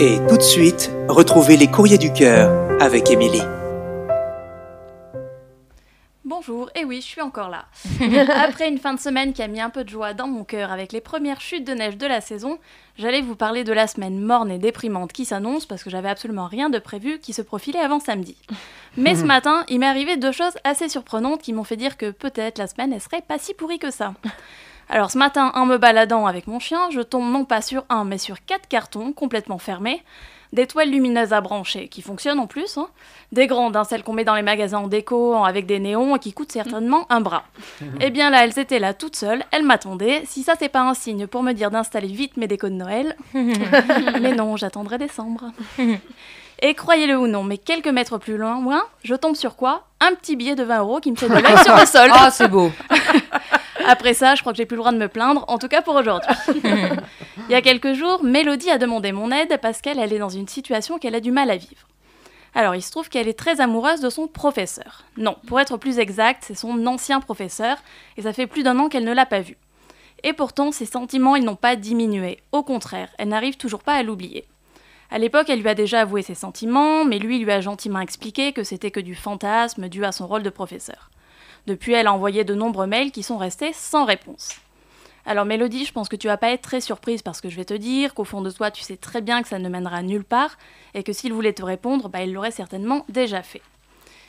Et tout de suite, retrouvez les courriers du cœur avec Émilie. Bonjour, et oui, je suis encore là. Après une fin de semaine qui a mis un peu de joie dans mon cœur avec les premières chutes de neige de la saison, j'allais vous parler de la semaine morne et déprimante qui s'annonce parce que j'avais absolument rien de prévu qui se profilait avant samedi. Mais ce matin, il m'est arrivé deux choses assez surprenantes qui m'ont fait dire que peut-être la semaine elle serait pas si pourrie que ça. Alors ce matin, en me baladant avec mon chien, je tombe non pas sur un, mais sur quatre cartons complètement fermés, des toiles lumineuses à brancher qui fonctionnent en plus, hein, des grandes, hein, celles qu'on met dans les magasins en déco avec des néons et qui coûtent certainement un bras. Eh bien là, elles étaient là toutes seules, elles m'attendaient. Si ça c'est pas un signe pour me dire d'installer vite mes décos de Noël, mais non, j'attendrai décembre. Et croyez-le ou non, mais quelques mètres plus loin, je tombe sur quoi? Un petit billet de 20 euros qui me fait de l'œil sur le sol. Ah, c'est beau. Après ça, je crois que j'ai plus le droit de me plaindre, en tout cas pour aujourd'hui. Il y a quelques jours, Mélodie a demandé mon aide parce qu'elle elle est dans une situation qu'elle a du mal à vivre. Alors, il se trouve qu'elle est très amoureuse de son professeur. Non, pour être plus exact, c'est son ancien professeur, et ça fait plus d'un an qu'elle ne l'a pas vu. Et pourtant, ses sentiments, ils n'ont pas diminué. Au contraire, elle n'arrive toujours pas à l'oublier. À l'époque, elle lui a déjà avoué ses sentiments, mais lui lui a gentiment expliqué que c'était que du fantasme dû à son rôle de professeur. Depuis, elle a envoyé de nombreux mails qui sont restés sans réponse. Alors Mélodie, je pense que tu vas pas être très surprise parce que je vais te dire qu'au fond de toi, tu sais très bien que ça ne mènera nulle part et que s'il voulait te répondre, bah, il l'aurait certainement déjà fait.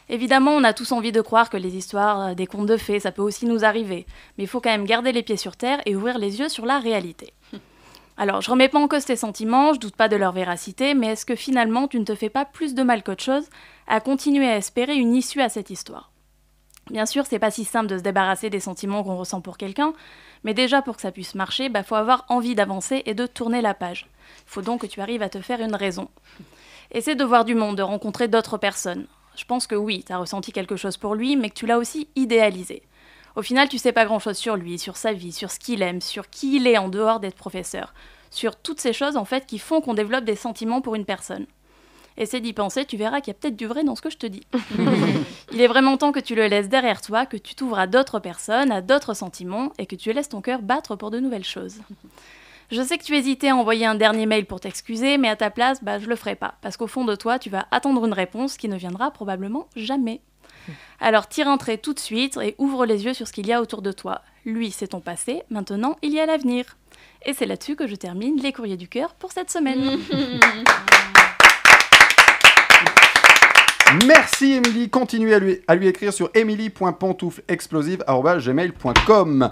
Évidemment, on a tous envie de croire que les histoires euh, des contes de fées, ça peut aussi nous arriver, mais il faut quand même garder les pieds sur terre et ouvrir les yeux sur la réalité. Alors, je remets pas en cause tes sentiments, je doute pas de leur véracité, mais est-ce que finalement tu ne te fais pas plus de mal qu'autre chose à continuer à espérer une issue à cette histoire? Bien sûr, c'est pas si simple de se débarrasser des sentiments qu'on ressent pour quelqu'un, mais déjà pour que ça puisse marcher, bah faut avoir envie d'avancer et de tourner la page. Il faut donc que tu arrives à te faire une raison. Essaie de voir du monde, de rencontrer d'autres personnes. Je pense que oui, tu as ressenti quelque chose pour lui, mais que tu l'as aussi idéalisé. Au final, tu sais pas grand-chose sur lui, sur sa vie, sur ce qu'il aime, sur qui il est en dehors d'être professeur, sur toutes ces choses en fait qui font qu'on développe des sentiments pour une personne. Essaie d'y penser, tu verras qu'il y a peut-être du vrai dans ce que je te dis. Il est vraiment temps que tu le laisses derrière toi, que tu t'ouvres à d'autres personnes, à d'autres sentiments, et que tu laisses ton cœur battre pour de nouvelles choses. Je sais que tu hésitais à envoyer un dernier mail pour t'excuser, mais à ta place, bah, je le ferai pas, parce qu'au fond de toi, tu vas attendre une réponse qui ne viendra probablement jamais. Alors tire un trait tout de suite et ouvre les yeux sur ce qu'il y a autour de toi. Lui, c'est ton passé, maintenant il y a l'avenir. Et c'est là-dessus que je termine les courriers du cœur pour cette semaine. Merci Émilie, continuez à lui, écrire sur emily.pantouflexplosive.gmail.com